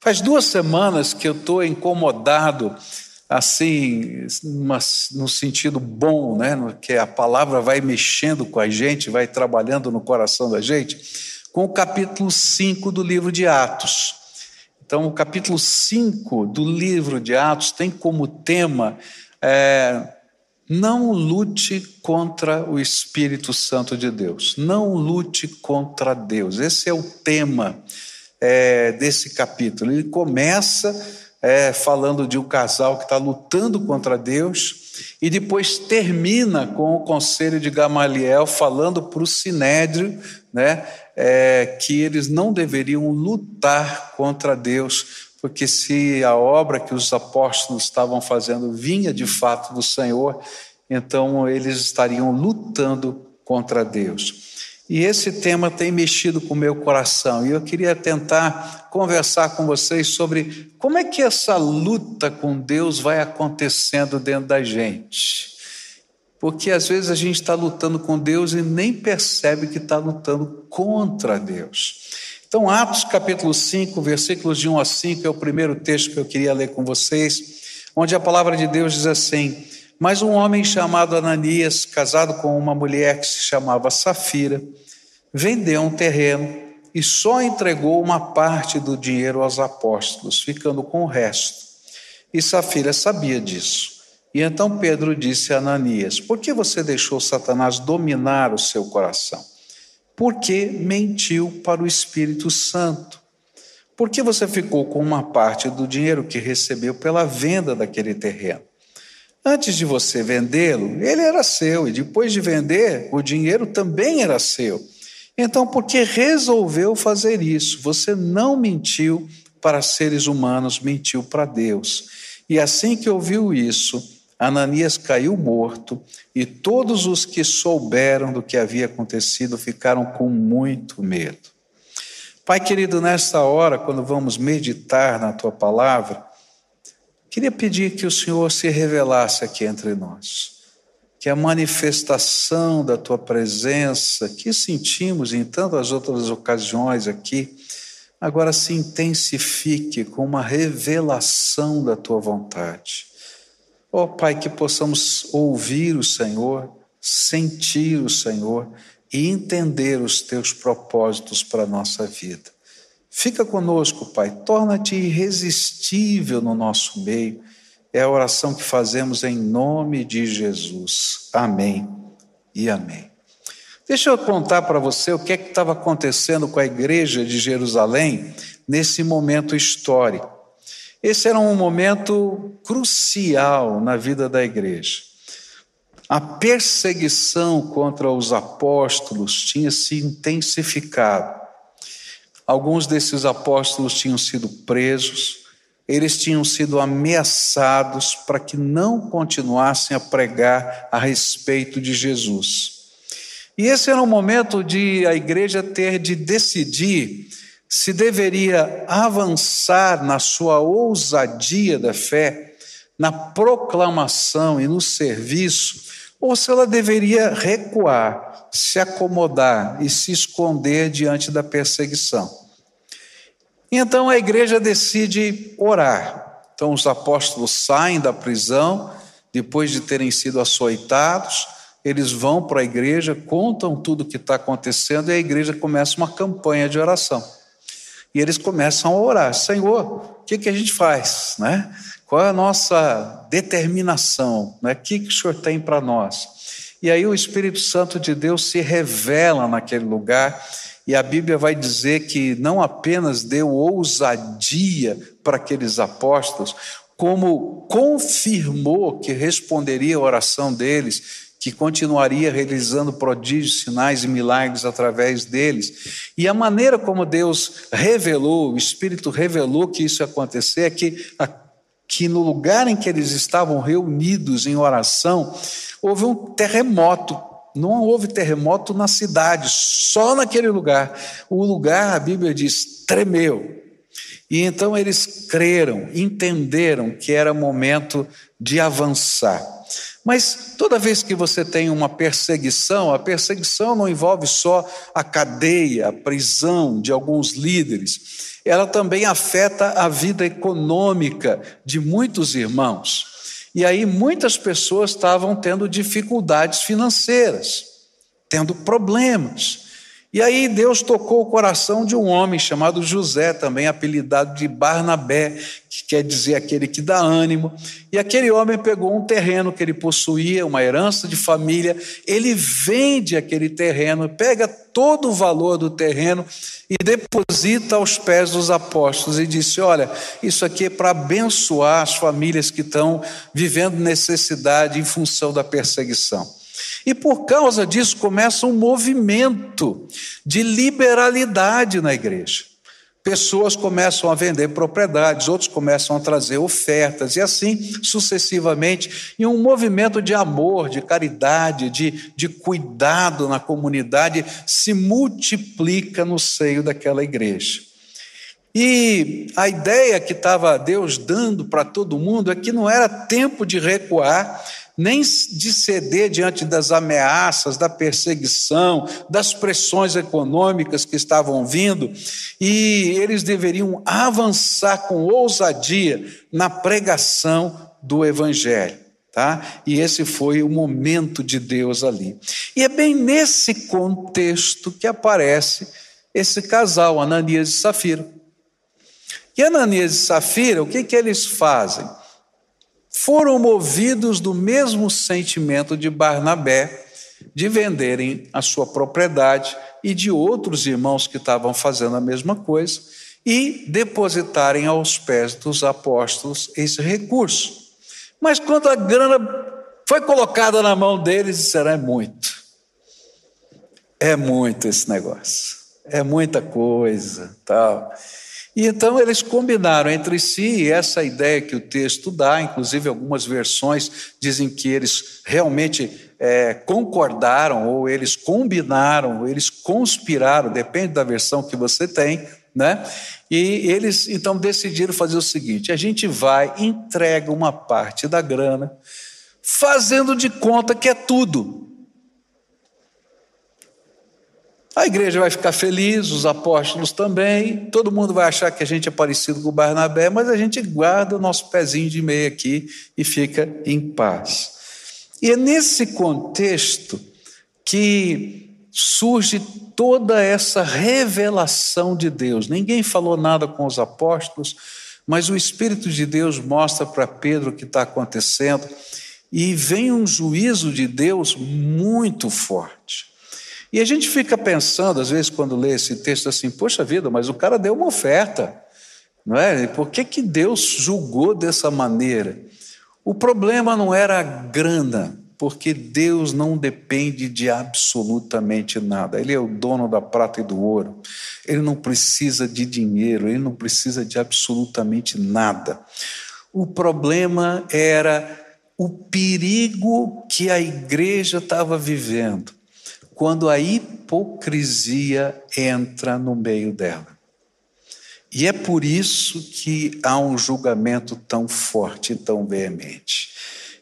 Faz duas semanas que eu estou incomodado, assim, no sentido bom, né? que a palavra vai mexendo com a gente, vai trabalhando no coração da gente, com o capítulo 5 do livro de Atos. Então, o capítulo 5 do livro de Atos tem como tema é, não lute contra o Espírito Santo de Deus, não lute contra Deus. Esse é o tema é, desse capítulo. Ele começa é, falando de um casal que está lutando contra Deus e depois termina com o conselho de Gamaliel falando para o Sinédrio né, é, que eles não deveriam lutar contra Deus, porque se a obra que os apóstolos estavam fazendo vinha de fato do Senhor, então eles estariam lutando contra Deus. E esse tema tem mexido com o meu coração, e eu queria tentar conversar com vocês sobre como é que essa luta com Deus vai acontecendo dentro da gente. Porque às vezes a gente está lutando com Deus e nem percebe que está lutando contra Deus. Então, Atos capítulo 5, versículos de 1 a 5, é o primeiro texto que eu queria ler com vocês, onde a palavra de Deus diz assim: Mas um homem chamado Ananias, casado com uma mulher que se chamava Safira, vendeu um terreno e só entregou uma parte do dinheiro aos apóstolos, ficando com o resto. E Safira sabia disso. E então Pedro disse a Ananias: Por que você deixou Satanás dominar o seu coração? Porque mentiu para o Espírito Santo. Por que você ficou com uma parte do dinheiro que recebeu pela venda daquele terreno? Antes de você vendê-lo, ele era seu, e depois de vender, o dinheiro também era seu. Então, por que resolveu fazer isso? Você não mentiu para seres humanos, mentiu para Deus. E assim que ouviu isso, Ananias caiu morto, e todos os que souberam do que havia acontecido ficaram com muito medo. Pai querido, nesta hora, quando vamos meditar na tua palavra, queria pedir que o Senhor se revelasse aqui entre nós que a manifestação da tua presença, que sentimos em tantas outras ocasiões aqui, agora se intensifique com uma revelação da tua vontade. Ó oh, Pai, que possamos ouvir o Senhor, sentir o Senhor e entender os teus propósitos para a nossa vida. Fica conosco, Pai, torna-te irresistível no nosso meio é a oração que fazemos em nome de Jesus. Amém e amém. Deixa eu contar para você o que é que estava acontecendo com a igreja de Jerusalém nesse momento histórico. Esse era um momento crucial na vida da igreja. A perseguição contra os apóstolos tinha se intensificado. Alguns desses apóstolos tinham sido presos, eles tinham sido ameaçados para que não continuassem a pregar a respeito de Jesus. E esse era um momento de a igreja ter de decidir se deveria avançar na sua ousadia da fé, na proclamação e no serviço, ou se ela deveria recuar, se acomodar e se esconder diante da perseguição. Então a igreja decide orar. Então os apóstolos saem da prisão, depois de terem sido açoitados, eles vão para a igreja, contam tudo o que está acontecendo e a igreja começa uma campanha de oração. E eles começam a orar: Senhor, o que, que a gente faz? Né? Qual é a nossa determinação? Né? O que, que o Senhor tem para nós? E aí o Espírito Santo de Deus se revela naquele lugar e a Bíblia vai dizer que não apenas deu ousadia para aqueles apóstolos, como confirmou que responderia a oração deles, que continuaria realizando prodígios, sinais e milagres através deles. E a maneira como Deus revelou, o Espírito revelou que isso ia acontecer, é que, que no lugar em que eles estavam reunidos em oração, houve um terremoto não houve terremoto na cidade, só naquele lugar. O lugar, a Bíblia diz, tremeu. E então eles creram, entenderam que era momento de avançar. Mas toda vez que você tem uma perseguição, a perseguição não envolve só a cadeia, a prisão de alguns líderes, ela também afeta a vida econômica de muitos irmãos. E aí muitas pessoas estavam tendo dificuldades financeiras, tendo problemas. E aí Deus tocou o coração de um homem chamado José, também apelidado de Barnabé, que quer dizer aquele que dá ânimo. E aquele homem pegou um terreno que ele possuía, uma herança de família, ele vende aquele terreno, pega todo o valor do terreno e deposita aos pés dos apóstolos e disse: Olha, isso aqui é para abençoar as famílias que estão vivendo necessidade em função da perseguição. E por causa disso começa um movimento de liberalidade na igreja. Pessoas começam a vender propriedades, outros começam a trazer ofertas, e assim sucessivamente, e um movimento de amor, de caridade, de, de cuidado na comunidade se multiplica no seio daquela igreja. E a ideia que estava Deus dando para todo mundo é que não era tempo de recuar, nem de ceder diante das ameaças, da perseguição, das pressões econômicas que estavam vindo, e eles deveriam avançar com ousadia na pregação do Evangelho. Tá? E esse foi o momento de Deus ali. E é bem nesse contexto que aparece esse casal, Ananias e Safira. E Ananias e Safira, o que, que eles fazem? Foram movidos do mesmo sentimento de Barnabé de venderem a sua propriedade e de outros irmãos que estavam fazendo a mesma coisa e depositarem aos pés dos apóstolos esse recurso. Mas quando a grana foi colocada na mão deles, disseram: é muito. É muito esse negócio. É muita coisa, tal. E então eles combinaram entre si essa ideia que o texto dá, inclusive algumas versões dizem que eles realmente é, concordaram, ou eles combinaram, ou eles conspiraram, depende da versão que você tem, né? E eles então decidiram fazer o seguinte: a gente vai, entrega uma parte da grana, fazendo de conta que é tudo. A igreja vai ficar feliz, os apóstolos também, todo mundo vai achar que a gente é parecido com Barnabé, mas a gente guarda o nosso pezinho de meia aqui e fica em paz. E é nesse contexto que surge toda essa revelação de Deus. Ninguém falou nada com os apóstolos, mas o Espírito de Deus mostra para Pedro o que está acontecendo e vem um juízo de Deus muito forte. E a gente fica pensando, às vezes, quando lê esse texto, assim: poxa vida, mas o cara deu uma oferta, não é? Por que, que Deus julgou dessa maneira? O problema não era a grana, porque Deus não depende de absolutamente nada. Ele é o dono da prata e do ouro. Ele não precisa de dinheiro, ele não precisa de absolutamente nada. O problema era o perigo que a igreja estava vivendo quando a hipocrisia entra no meio dela. E é por isso que há um julgamento tão forte e tão veemente.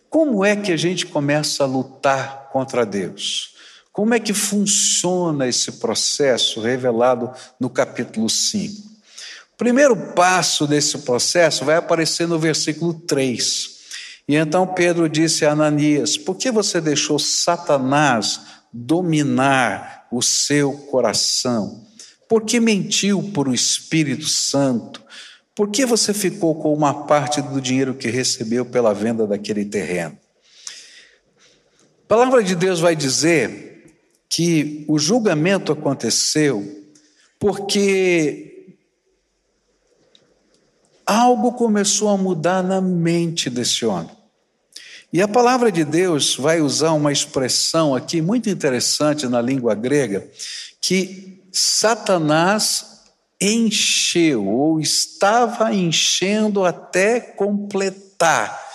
Como é que a gente começa a lutar contra Deus? Como é que funciona esse processo revelado no capítulo 5? O primeiro passo desse processo vai aparecer no versículo 3. E então Pedro disse a Ananias: Por que você deixou Satanás dominar o seu coração? Por que mentiu por o Espírito Santo? Por que você ficou com uma parte do dinheiro que recebeu pela venda daquele terreno? A palavra de Deus vai dizer que o julgamento aconteceu porque algo começou a mudar na mente desse homem. E a palavra de Deus vai usar uma expressão aqui muito interessante na língua grega, que Satanás encheu, ou estava enchendo até completar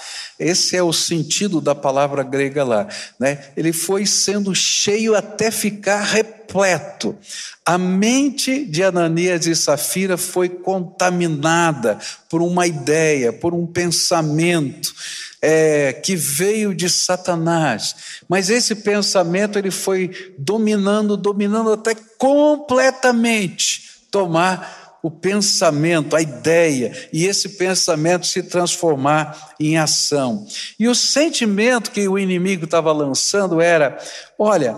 Esse é o sentido da palavra grega lá. Né? Ele foi sendo cheio até ficar repleto. A mente de Ananias e Safira foi contaminada por uma ideia, por um pensamento é, que veio de Satanás. Mas esse pensamento ele foi dominando, dominando até completamente tomar o pensamento, a ideia, e esse pensamento se transformar em ação. E o sentimento que o inimigo estava lançando era: olha,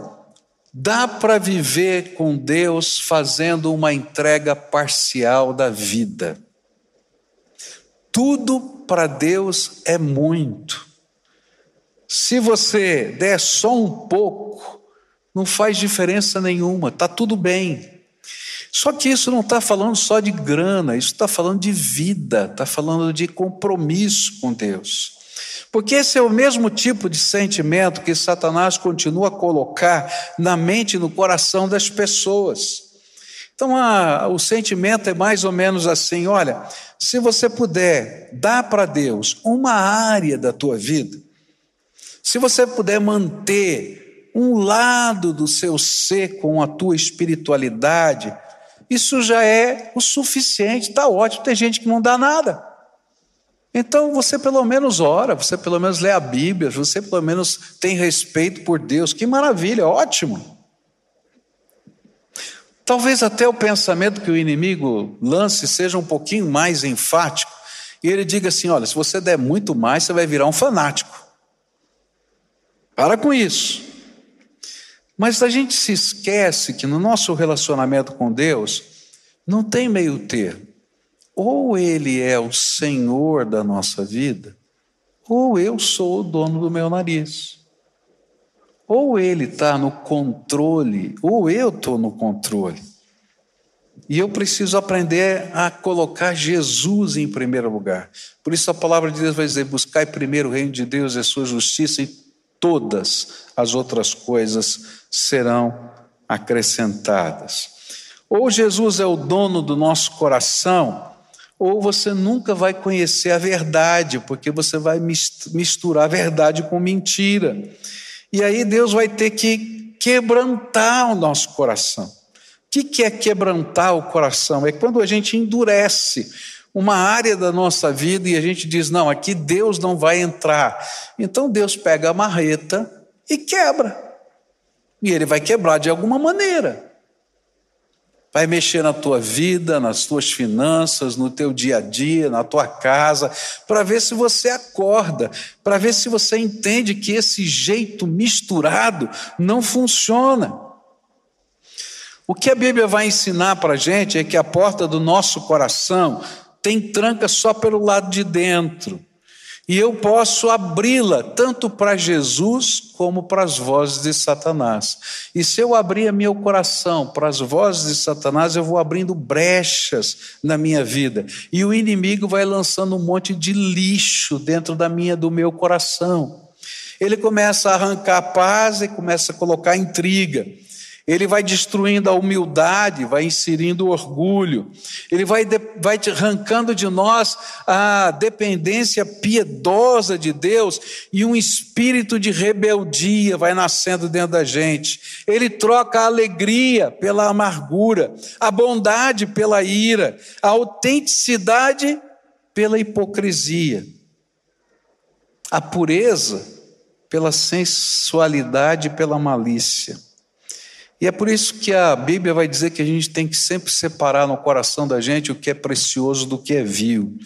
dá para viver com Deus fazendo uma entrega parcial da vida. Tudo para Deus é muito. Se você der só um pouco, não faz diferença nenhuma, está tudo bem. Só que isso não está falando só de grana, isso está falando de vida, está falando de compromisso com Deus. Porque esse é o mesmo tipo de sentimento que Satanás continua a colocar na mente e no coração das pessoas. Então, a, o sentimento é mais ou menos assim: olha, se você puder dar para Deus uma área da tua vida, se você puder manter um lado do seu ser com a tua espiritualidade, isso já é o suficiente, está ótimo. Tem gente que não dá nada. Então você pelo menos ora, você pelo menos lê a Bíblia, você pelo menos tem respeito por Deus. Que maravilha, ótimo. Talvez até o pensamento que o inimigo lance seja um pouquinho mais enfático, e ele diga assim: olha, se você der muito mais, você vai virar um fanático. Para com isso. Mas a gente se esquece que no nosso relacionamento com Deus não tem meio termo. Ou Ele é o Senhor da nossa vida, ou eu sou o dono do meu nariz. Ou ele está no controle, ou eu estou no controle. E eu preciso aprender a colocar Jesus em primeiro lugar. Por isso a palavra de Deus vai dizer: buscai primeiro o reino de Deus e a sua justiça, e todas as outras coisas serão acrescentadas. Ou Jesus é o dono do nosso coração, ou você nunca vai conhecer a verdade, porque você vai misturar a verdade com mentira. E aí Deus vai ter que quebrantar o nosso coração. O que é quebrantar o coração? É quando a gente endurece uma área da nossa vida e a gente diz: não, aqui Deus não vai entrar. Então Deus pega a marreta e quebra. E ele vai quebrar de alguma maneira vai mexer na tua vida, nas tuas finanças, no teu dia a dia, na tua casa, para ver se você acorda, para ver se você entende que esse jeito misturado não funciona. O que a Bíblia vai ensinar para a gente é que a porta do nosso coração tem tranca só pelo lado de dentro. E eu posso abri-la tanto para Jesus como para as vozes de Satanás. E se eu abrir meu coração para as vozes de Satanás, eu vou abrindo brechas na minha vida. E o inimigo vai lançando um monte de lixo dentro da minha do meu coração. Ele começa a arrancar paz e começa a colocar intriga. Ele vai destruindo a humildade, vai inserindo o orgulho, ele vai, vai arrancando de nós a dependência piedosa de Deus e um espírito de rebeldia vai nascendo dentro da gente. Ele troca a alegria pela amargura, a bondade pela ira, a autenticidade pela hipocrisia, a pureza pela sensualidade e pela malícia. E é por isso que a Bíblia vai dizer que a gente tem que sempre separar no coração da gente o que é precioso do que é vil.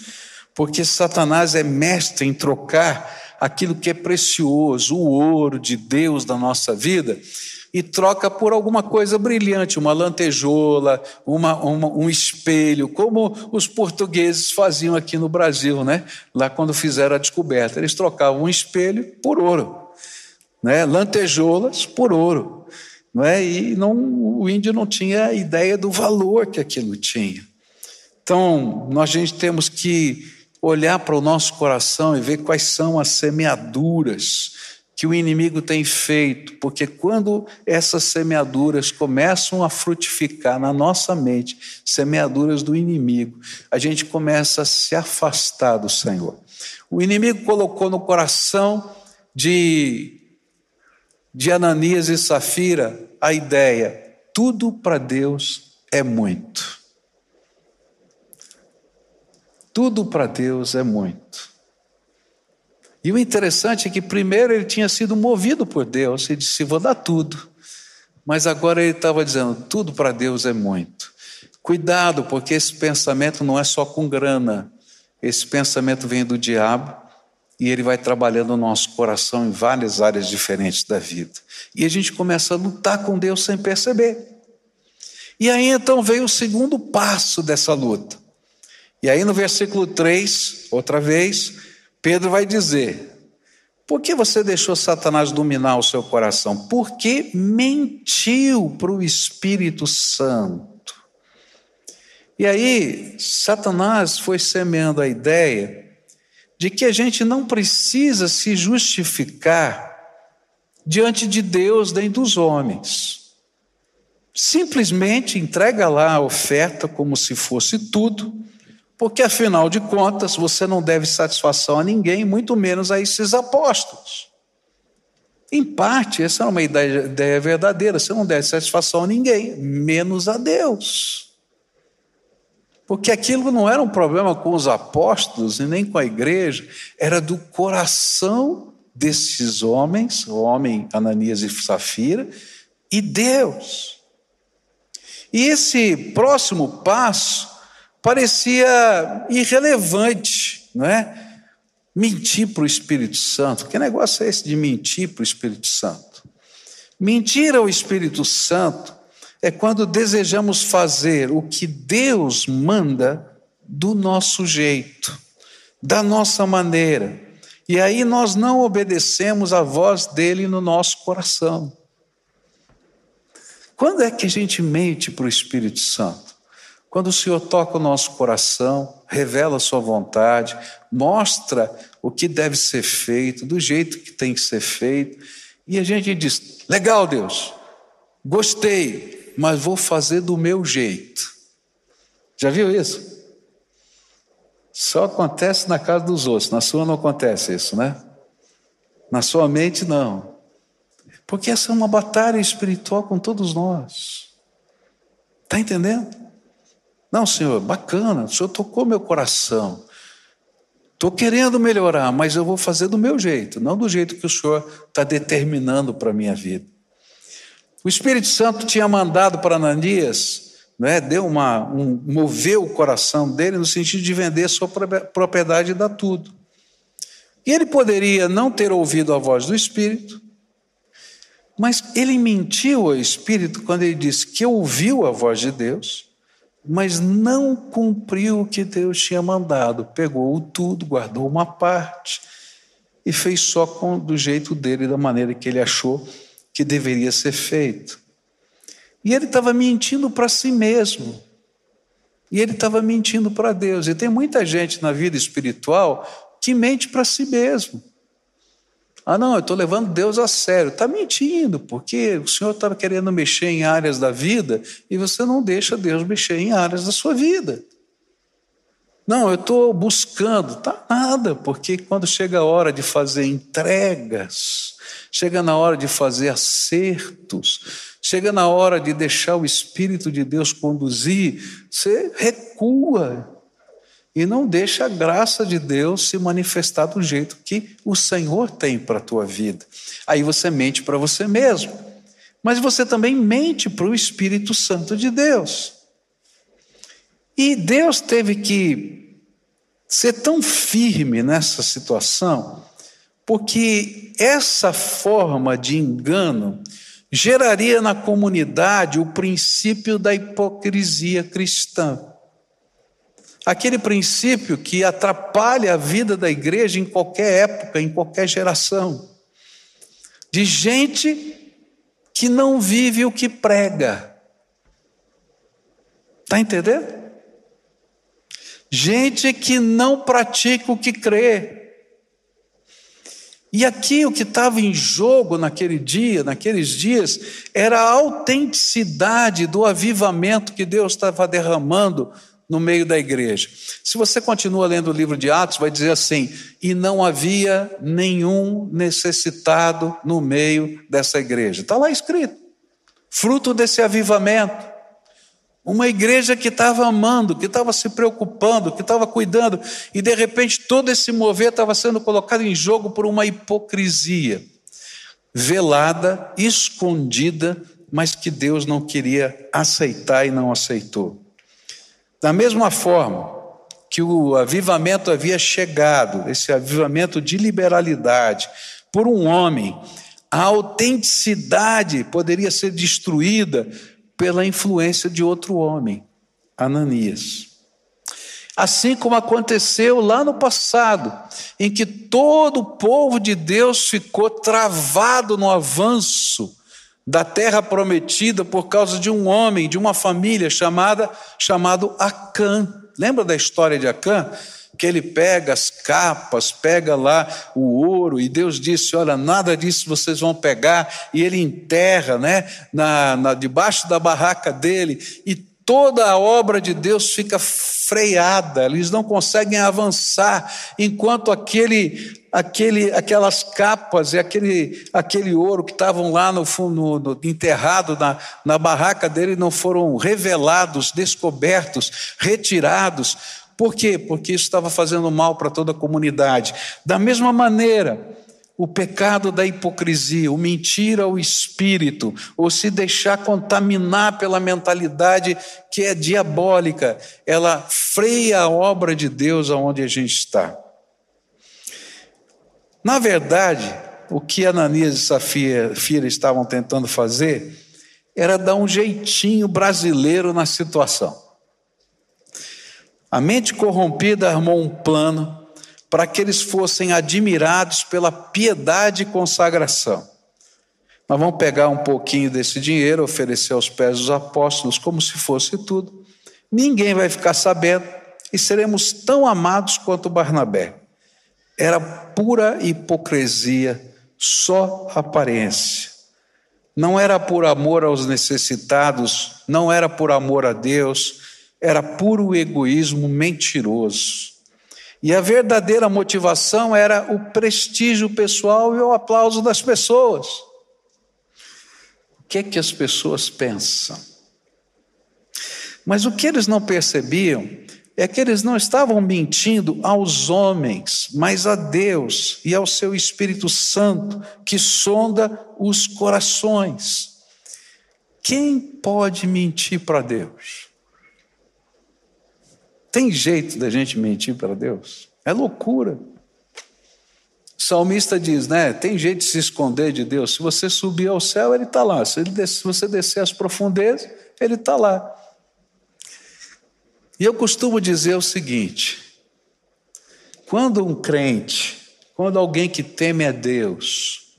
Porque Satanás é mestre em trocar aquilo que é precioso, o ouro de Deus da nossa vida, e troca por alguma coisa brilhante, uma lantejola, uma, uma, um espelho, como os portugueses faziam aqui no Brasil, né? lá quando fizeram a descoberta. Eles trocavam um espelho por ouro, né? lantejoulas por ouro não é? E não, o índio não tinha ideia do valor que aquilo tinha. Então, nós gente temos que olhar para o nosso coração e ver quais são as semeaduras que o inimigo tem feito, porque quando essas semeaduras começam a frutificar na nossa mente, semeaduras do inimigo, a gente começa a se afastar do Senhor. O inimigo colocou no coração de, de Ananias e Safira a ideia: tudo para Deus é muito. Tudo para Deus é muito. E o interessante é que primeiro ele tinha sido movido por Deus e disse: Vou dar tudo. Mas agora ele estava dizendo: Tudo para Deus é muito. Cuidado, porque esse pensamento não é só com grana. Esse pensamento vem do diabo e ele vai trabalhando no nosso coração em várias áreas diferentes da vida. E a gente começa a lutar com Deus sem perceber. E aí então veio o segundo passo dessa luta. E aí no versículo 3, outra vez, Pedro vai dizer: por que você deixou Satanás dominar o seu coração? Porque mentiu para o Espírito Santo. E aí, Satanás foi semeando a ideia de que a gente não precisa se justificar diante de Deus nem dos homens. Simplesmente entrega lá a oferta como se fosse tudo porque afinal de contas você não deve satisfação a ninguém, muito menos a esses apóstolos. Em parte, essa é uma ideia, verdadeira, você não deve satisfação a ninguém, menos a Deus. Porque aquilo não era um problema com os apóstolos e nem com a igreja, era do coração desses homens, o homem Ananias e Safira, e Deus. E esse próximo passo parecia irrelevante, não é? Mentir para o Espírito Santo. Que negócio é esse de mentir para o Espírito Santo? Mentir ao Espírito Santo é quando desejamos fazer o que Deus manda do nosso jeito, da nossa maneira. E aí nós não obedecemos a voz dele no nosso coração. Quando é que a gente mente para o Espírito Santo? Quando o Senhor toca o nosso coração, revela a sua vontade, mostra o que deve ser feito, do jeito que tem que ser feito, e a gente diz: legal, Deus, gostei, mas vou fazer do meu jeito. Já viu isso? Só acontece na casa dos outros, na sua não acontece isso, né? Na sua mente, não. Porque essa é uma batalha espiritual com todos nós. Está entendendo? Não, Senhor, bacana, o Senhor tocou meu coração. Estou querendo melhorar, mas eu vou fazer do meu jeito, não do jeito que o Senhor está determinando para a minha vida. O Espírito Santo tinha mandado para Ananias, né, deu uma, um, moveu o coração dele no sentido de vender sua propriedade e dar tudo. E ele poderia não ter ouvido a voz do Espírito, mas ele mentiu ao Espírito quando ele disse que ouviu a voz de Deus mas não cumpriu o que Deus tinha mandado. Pegou tudo, guardou uma parte e fez só com, do jeito dele, da maneira que ele achou que deveria ser feito. E ele estava mentindo para si mesmo. E ele estava mentindo para Deus. E tem muita gente na vida espiritual que mente para si mesmo. Ah, não, eu estou levando Deus a sério. Está mentindo, porque o Senhor estava querendo mexer em áreas da vida e você não deixa Deus mexer em áreas da sua vida. Não, eu estou buscando. Tá nada, porque quando chega a hora de fazer entregas, chega na hora de fazer acertos, chega na hora de deixar o Espírito de Deus conduzir, você recua e não deixa a graça de Deus se manifestar do jeito que o Senhor tem para a tua vida. Aí você mente para você mesmo, mas você também mente para o Espírito Santo de Deus. E Deus teve que ser tão firme nessa situação, porque essa forma de engano geraria na comunidade o princípio da hipocrisia cristã aquele princípio que atrapalha a vida da igreja em qualquer época, em qualquer geração, de gente que não vive o que prega. Está entendendo? Gente que não pratica o que crê. E aqui o que estava em jogo naquele dia, naqueles dias, era a autenticidade do avivamento que Deus estava derramando no meio da igreja. Se você continua lendo o livro de Atos, vai dizer assim: e não havia nenhum necessitado no meio dessa igreja. Está lá escrito. Fruto desse avivamento. Uma igreja que estava amando, que estava se preocupando, que estava cuidando, e de repente todo esse mover estava sendo colocado em jogo por uma hipocrisia velada, escondida, mas que Deus não queria aceitar e não aceitou. Da mesma forma que o avivamento havia chegado, esse avivamento de liberalidade, por um homem, a autenticidade poderia ser destruída pela influência de outro homem, Ananias. Assim como aconteceu lá no passado, em que todo o povo de Deus ficou travado no avanço da terra prometida por causa de um homem, de uma família chamada chamado Acã. Lembra da história de Acã? Que ele pega as capas, pega lá o ouro, e Deus disse: Olha, nada disso vocês vão pegar, e ele enterra, né, na, na, debaixo da barraca dele, e toda a obra de Deus fica freada, eles não conseguem avançar, enquanto aquele, aquele, aquelas capas e aquele, aquele ouro que estavam lá no fundo, no, enterrado na, na barraca dele, não foram revelados, descobertos, retirados, por quê? Porque isso estava fazendo mal para toda a comunidade. Da mesma maneira, o pecado da hipocrisia, o mentir ao espírito, ou se deixar contaminar pela mentalidade que é diabólica, ela freia a obra de Deus aonde a gente está. Na verdade, o que Ananias e Safira estavam tentando fazer era dar um jeitinho brasileiro na situação. A mente corrompida armou um plano para que eles fossem admirados pela piedade e consagração. Nós vamos pegar um pouquinho desse dinheiro, oferecer aos pés dos apóstolos como se fosse tudo. Ninguém vai ficar sabendo e seremos tão amados quanto Barnabé. Era pura hipocrisia, só aparência. Não era por amor aos necessitados, não era por amor a Deus, era puro egoísmo mentiroso. E a verdadeira motivação era o prestígio pessoal e o aplauso das pessoas. O que é que as pessoas pensam? Mas o que eles não percebiam é que eles não estavam mentindo aos homens, mas a Deus e ao seu Espírito Santo que sonda os corações. Quem pode mentir para Deus? Tem jeito da gente mentir para Deus? É loucura. O salmista diz, né? Tem jeito de se esconder de Deus. Se você subir ao céu, ele está lá. Se, se você descer às profundezas, ele está lá. E eu costumo dizer o seguinte: quando um crente, quando alguém que teme a Deus,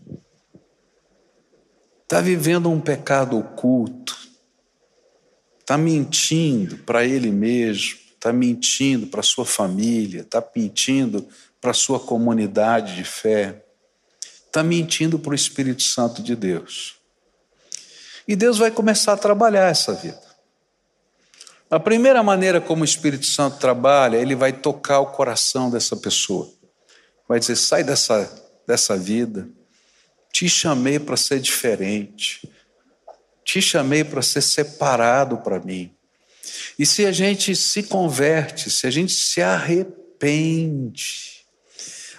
está vivendo um pecado oculto, está mentindo para ele mesmo, está mentindo para sua família, está mentindo para sua comunidade de fé, está mentindo para o Espírito Santo de Deus. E Deus vai começar a trabalhar essa vida. A primeira maneira como o Espírito Santo trabalha, ele vai tocar o coração dessa pessoa. Vai dizer: sai dessa, dessa vida. Te chamei para ser diferente. Te chamei para ser separado para mim. E se a gente se converte, se a gente se arrepende,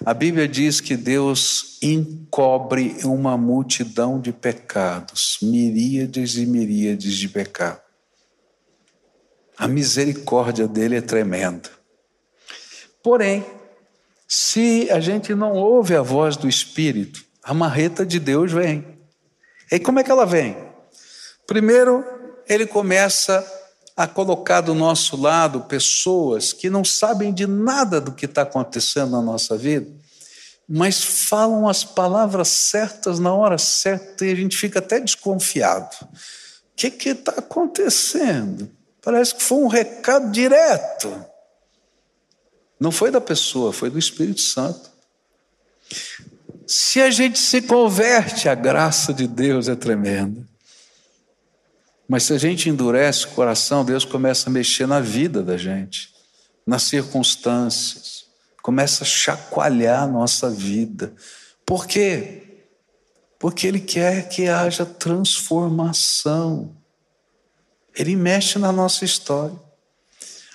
a Bíblia diz que Deus encobre uma multidão de pecados, miríades e miríades de pecados. A misericórdia dele é tremenda. Porém, se a gente não ouve a voz do Espírito, a marreta de Deus vem. E como é que ela vem? Primeiro, ele começa a colocar do nosso lado pessoas que não sabem de nada do que está acontecendo na nossa vida, mas falam as palavras certas na hora certa e a gente fica até desconfiado. O que está acontecendo? Parece que foi um recado direto. Não foi da pessoa, foi do Espírito Santo. se a gente se converte, a graça de Deus é tremenda. Mas se a gente endurece o coração, Deus começa a mexer na vida da gente, nas circunstâncias, começa a chacoalhar a nossa vida. Por quê? Porque Ele quer que haja transformação. Ele mexe na nossa história.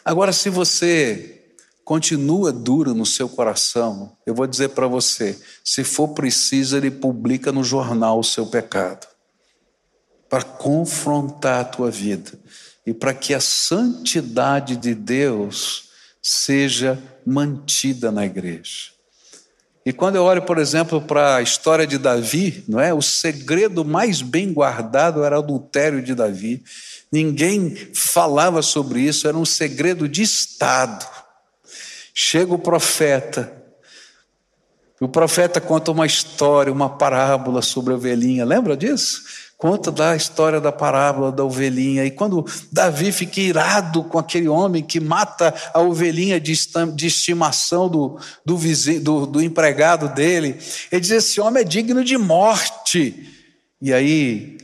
Agora, se você continua duro no seu coração, eu vou dizer para você: se for preciso, ele publica no jornal o seu pecado, para confrontar a tua vida e para que a santidade de Deus seja mantida na igreja. E quando eu olho, por exemplo, para a história de Davi, não é? O segredo mais bem guardado era o adultério de Davi. Ninguém falava sobre isso, era um segredo de Estado. Chega o profeta, o profeta conta uma história, uma parábola sobre a ovelhinha, lembra disso? Conta da história da parábola da ovelhinha. E quando Davi fica irado com aquele homem que mata a ovelhinha de estimação do, do, vizinho, do, do empregado dele, ele diz: Esse homem é digno de morte. E aí,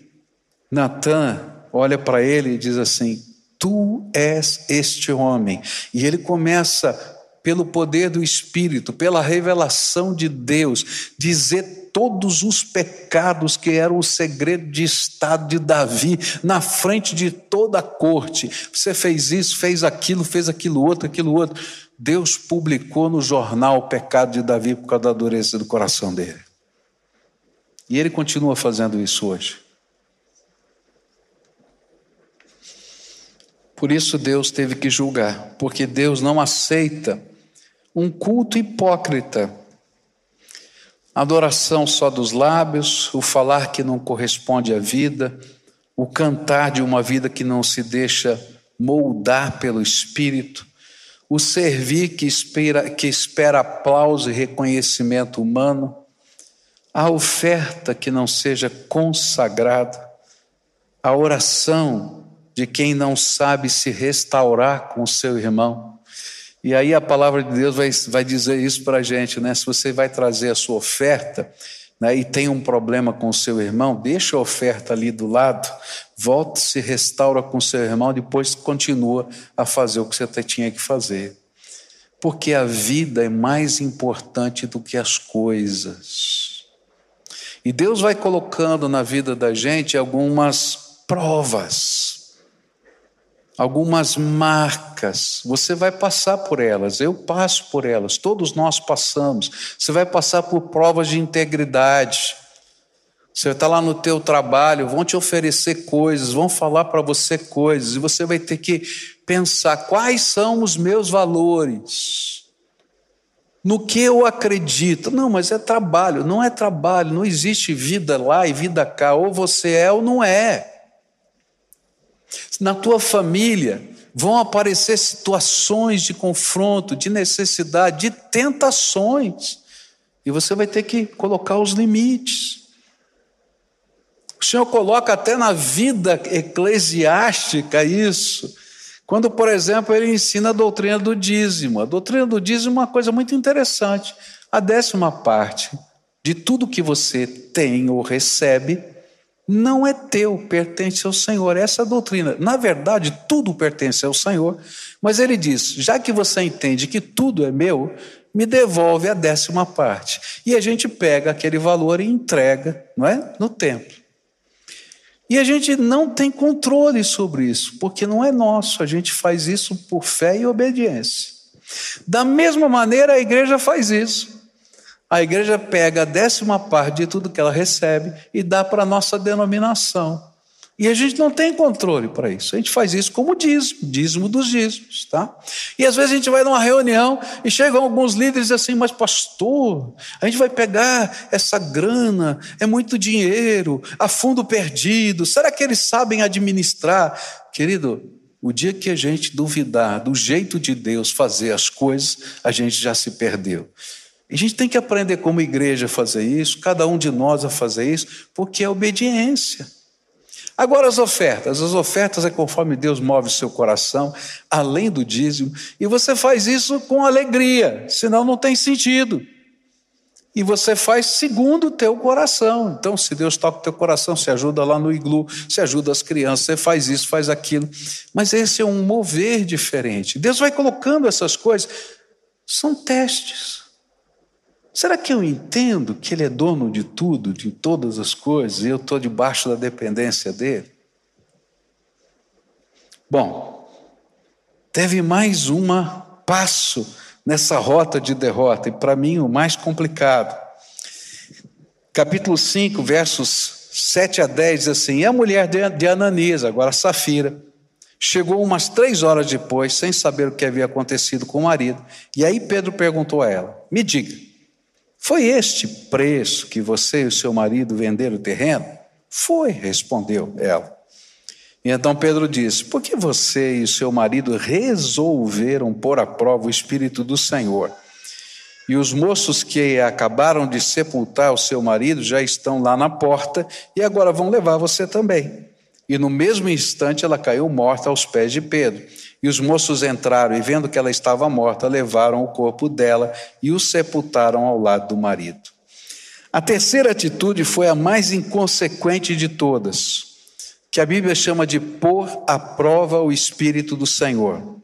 Natan olha para ele e diz assim: Tu és este homem. E ele começa pelo poder do Espírito, pela revelação de Deus, dizer todos os pecados que eram o segredo de estado de Davi na frente de toda a corte. Você fez isso, fez aquilo, fez aquilo outro, aquilo outro. Deus publicou no jornal o pecado de Davi por causa da dureza do coração dele. E ele continua fazendo isso hoje. Por isso Deus teve que julgar, porque Deus não aceita um culto hipócrita. Adoração só dos lábios, o falar que não corresponde à vida, o cantar de uma vida que não se deixa moldar pelo Espírito, o servir que espera, que espera aplauso e reconhecimento humano, a oferta que não seja consagrada, a oração de quem não sabe se restaurar com o seu irmão, e aí a palavra de Deus vai, vai dizer isso para a gente, né? Se você vai trazer a sua oferta né, e tem um problema com o seu irmão, deixa a oferta ali do lado, volta, se restaura com o seu irmão, depois continua a fazer o que você tinha que fazer. Porque a vida é mais importante do que as coisas. E Deus vai colocando na vida da gente algumas provas algumas marcas, você vai passar por elas, eu passo por elas, todos nós passamos. Você vai passar por provas de integridade. Você está lá no teu trabalho, vão te oferecer coisas, vão falar para você coisas, e você vai ter que pensar quais são os meus valores. No que eu acredito? Não, mas é trabalho. Não é trabalho, não existe vida lá e vida cá. Ou você é ou não é. Na tua família vão aparecer situações de confronto, de necessidade, de tentações, e você vai ter que colocar os limites. O Senhor coloca até na vida eclesiástica isso. Quando, por exemplo, ele ensina a doutrina do dízimo. A doutrina do dízimo é uma coisa muito interessante. A décima parte de tudo que você tem ou recebe não é teu, pertence ao Senhor. Essa é a doutrina. Na verdade, tudo pertence ao Senhor, mas ele diz: já que você entende que tudo é meu, me devolve a décima parte. E a gente pega aquele valor e entrega, não é? No templo. E a gente não tem controle sobre isso, porque não é nosso, a gente faz isso por fé e obediência. Da mesma maneira, a igreja faz isso. A igreja pega a décima parte de tudo que ela recebe e dá para a nossa denominação. E a gente não tem controle para isso. A gente faz isso como dízimo, dízimo dos dízimos, tá? E às vezes a gente vai numa reunião e chegam alguns líderes assim, mas pastor, a gente vai pegar essa grana, é muito dinheiro, a fundo perdido, será que eles sabem administrar? Querido, o dia que a gente duvidar do jeito de Deus fazer as coisas, a gente já se perdeu. A gente tem que aprender como igreja a fazer isso, cada um de nós a fazer isso, porque é obediência. Agora as ofertas, as ofertas é conforme Deus move seu coração, além do dízimo, e você faz isso com alegria, senão não tem sentido. e você faz segundo o teu coração. Então, se Deus toca o teu coração, você ajuda lá no iglu, você ajuda as crianças, você faz isso, faz aquilo. Mas esse é um mover diferente. Deus vai colocando essas coisas. São testes. Será que eu entendo que Ele é dono de tudo, de todas as coisas, e eu estou debaixo da dependência dele? Bom, teve mais um passo nessa rota de derrota, e para mim o mais complicado. Capítulo 5, versos 7 a 10 diz assim: E a mulher de Ananias, agora Safira, chegou umas três horas depois, sem saber o que havia acontecido com o marido. E aí Pedro perguntou a ela: Me diga, foi este preço que você e o seu marido venderam o terreno? Foi, respondeu ela. E então Pedro disse: Por que você e seu marido resolveram pôr à prova o Espírito do Senhor? E os moços que acabaram de sepultar o seu marido já estão lá na porta e agora vão levar você também. E no mesmo instante ela caiu morta aos pés de Pedro. E os moços entraram e, vendo que ela estava morta, levaram o corpo dela e o sepultaram ao lado do marido. A terceira atitude foi a mais inconsequente de todas que a Bíblia chama de pôr à prova o Espírito do Senhor.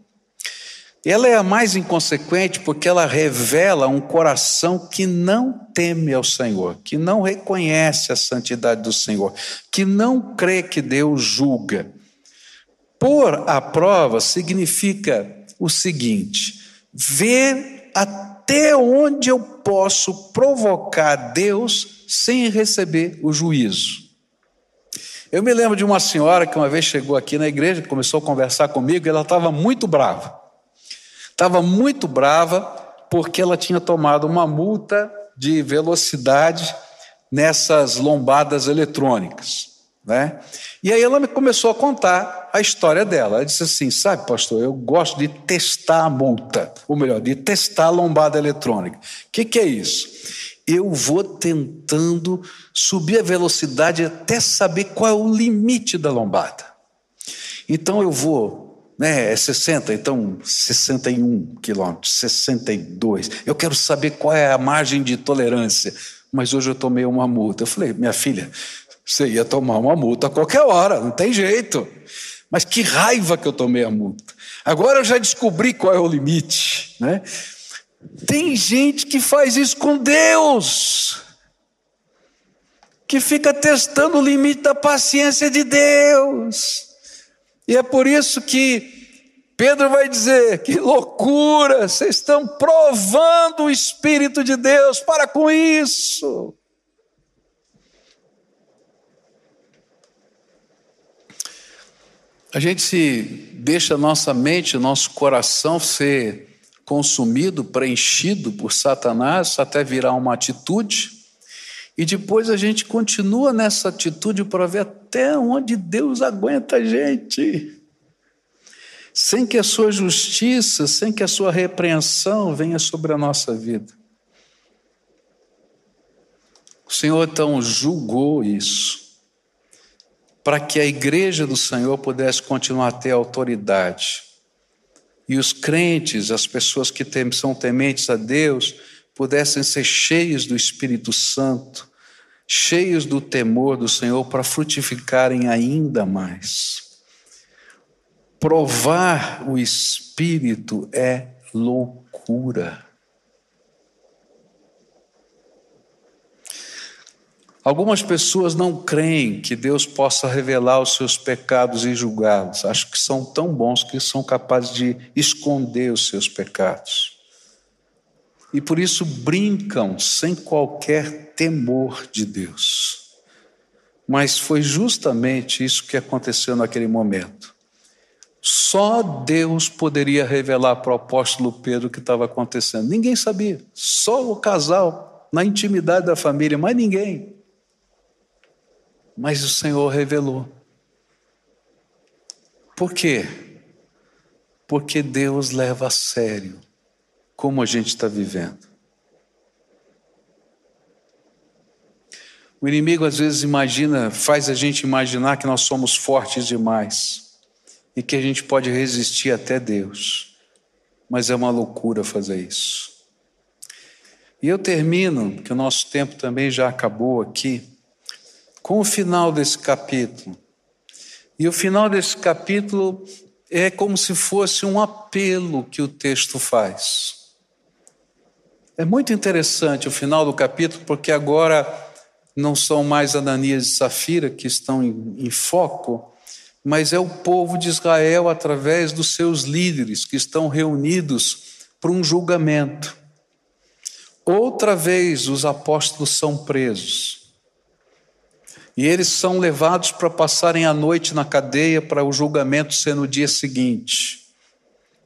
Ela é a mais inconsequente porque ela revela um coração que não teme ao Senhor, que não reconhece a santidade do Senhor, que não crê que Deus julga. Pôr à prova significa o seguinte: ver até onde eu posso provocar Deus sem receber o juízo. Eu me lembro de uma senhora que uma vez chegou aqui na igreja, começou a conversar comigo, e ela estava muito brava. Estava muito brava porque ela tinha tomado uma multa de velocidade nessas lombadas eletrônicas. Né? E aí ela me começou a contar a história dela. Ela disse assim: sabe, pastor, eu gosto de testar a multa, ou melhor, de testar a lombada eletrônica. O que, que é isso? eu vou tentando subir a velocidade até saber qual é o limite da lombada. Então eu vou, né, é 60, então 61 quilômetros, 62. Eu quero saber qual é a margem de tolerância. Mas hoje eu tomei uma multa. Eu falei, minha filha, você ia tomar uma multa a qualquer hora, não tem jeito. Mas que raiva que eu tomei a multa. Agora eu já descobri qual é o limite, né? Tem gente que faz isso com Deus, que fica testando o limite da paciência de Deus. E é por isso que Pedro vai dizer: que loucura, vocês estão provando o Espírito de Deus, para com isso. A gente se deixa nossa mente, nosso coração ser consumido, preenchido por Satanás até virar uma atitude. E depois a gente continua nessa atitude para ver até onde Deus aguenta a gente. Sem que a sua justiça, sem que a sua repreensão venha sobre a nossa vida. O Senhor então julgou isso, para que a igreja do Senhor pudesse continuar a ter autoridade e os crentes, as pessoas que são tementes a Deus, pudessem ser cheios do Espírito Santo, cheios do temor do Senhor para frutificarem ainda mais. Provar o Espírito é loucura. Algumas pessoas não creem que Deus possa revelar os seus pecados e julgá-los. Acho que são tão bons que são capazes de esconder os seus pecados. E por isso brincam sem qualquer temor de Deus. Mas foi justamente isso que aconteceu naquele momento. Só Deus poderia revelar para o apóstolo Pedro o que estava acontecendo. Ninguém sabia, só o casal, na intimidade da família, mas ninguém mas o Senhor revelou. Por quê? Porque Deus leva a sério como a gente está vivendo. O inimigo às vezes imagina, faz a gente imaginar que nós somos fortes demais e que a gente pode resistir até Deus, mas é uma loucura fazer isso. E eu termino, que o nosso tempo também já acabou aqui, com o final desse capítulo. E o final desse capítulo é como se fosse um apelo que o texto faz. É muito interessante o final do capítulo, porque agora não são mais Ananias e Safira que estão em, em foco, mas é o povo de Israel através dos seus líderes que estão reunidos para um julgamento. Outra vez os apóstolos são presos. E eles são levados para passarem a noite na cadeia para o julgamento ser no dia seguinte.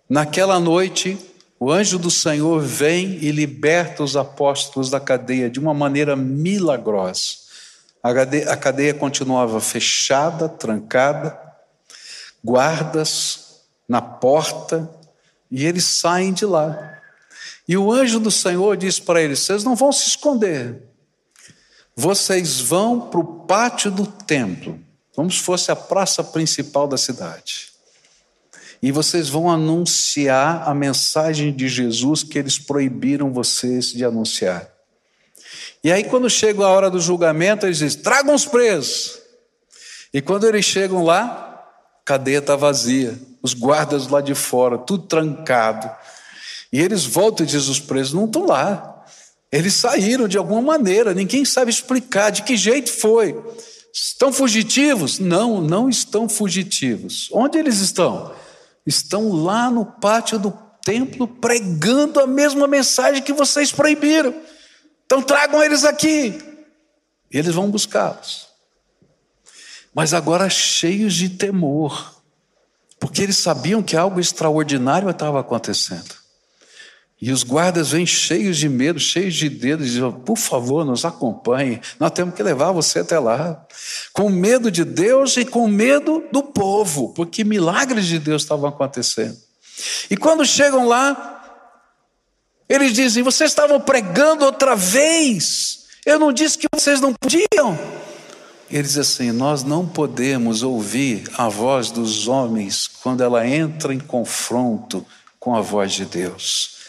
Naquela noite, o anjo do Senhor vem e liberta os apóstolos da cadeia de uma maneira milagrosa. A cadeia, continuava fechada, trancada, guardas na porta, e eles saem de lá. E o anjo do Senhor diz para eles: Vocês não vão se esconder, vocês vão para o pátio do templo, como se fosse a praça principal da cidade e vocês vão anunciar a mensagem de Jesus que eles proibiram vocês de anunciar. E aí, quando chega a hora do julgamento, eles dizem: tragam os presos. E quando eles chegam lá, a cadeia está vazia, os guardas lá de fora, tudo trancado. E eles voltam e dizem: os presos não estão lá. Eles saíram de alguma maneira, ninguém sabe explicar de que jeito foi. Estão fugitivos? Não, não estão fugitivos. Onde eles estão? estão lá no pátio do templo pregando a mesma mensagem que vocês proibiram. Então tragam eles aqui. E eles vão buscá-los. Mas agora cheios de temor, porque eles sabiam que algo extraordinário estava acontecendo. E os guardas vêm cheios de medo, cheios de dedos, e dizem: por favor, nos acompanhe, nós temos que levar você até lá. Com medo de Deus e com medo do povo, porque milagres de Deus estavam acontecendo. E quando chegam lá, eles dizem: vocês estavam pregando outra vez, eu não disse que vocês não podiam. Eles dizem assim: nós não podemos ouvir a voz dos homens quando ela entra em confronto com a voz de Deus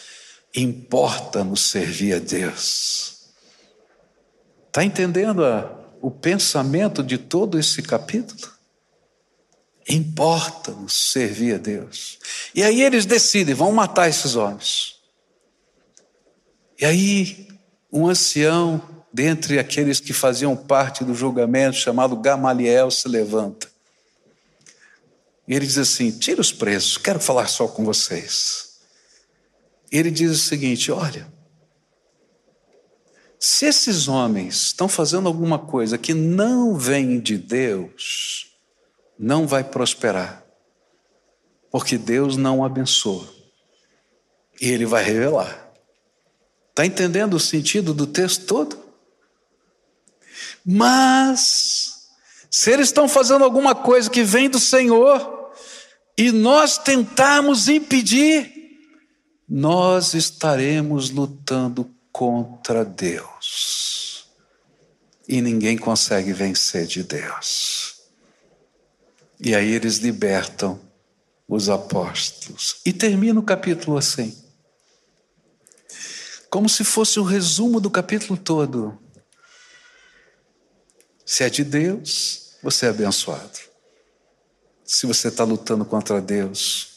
importa-nos servir a Deus. Está entendendo a, o pensamento de todo esse capítulo? Importa-nos servir a Deus. E aí eles decidem, vão matar esses homens. E aí, um ancião, dentre aqueles que faziam parte do julgamento, chamado Gamaliel, se levanta. E ele diz assim: tira os presos, quero falar só com vocês ele diz o seguinte: olha, se esses homens estão fazendo alguma coisa que não vem de Deus, não vai prosperar, porque Deus não abençoa, e Ele vai revelar. Está entendendo o sentido do texto todo? Mas, se eles estão fazendo alguma coisa que vem do Senhor, e nós tentarmos impedir, nós estaremos lutando contra Deus. E ninguém consegue vencer de Deus. E aí eles libertam os apóstolos. E termina o capítulo assim. Como se fosse o resumo do capítulo todo. Se é de Deus, você é abençoado. Se você está lutando contra Deus,